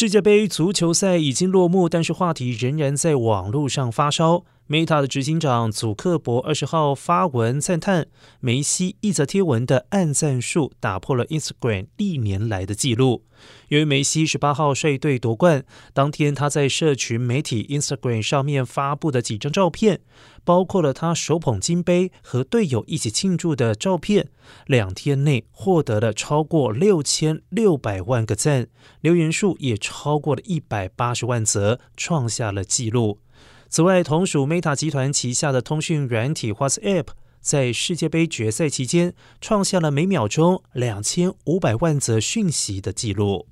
世界杯足球赛已经落幕，但是话题仍然在网络上发烧。Meta 的执行长祖克伯二十号发文赞叹梅西一则贴文的按赞数打破了 Instagram 历年来的纪录。由于梅西十八号率队夺冠当天，他在社群媒体 Instagram 上面发布的几张照片，包括了他手捧金杯和队友一起庆祝的照片，两天内获得了超过六千六百万个赞，留言数也超过了一百八十万则，创下了纪录。此外，同属 Meta 集团旗下的通讯软体 WhatsApp，在世界杯决赛期间创下了每秒钟两千五百万则讯息的记录。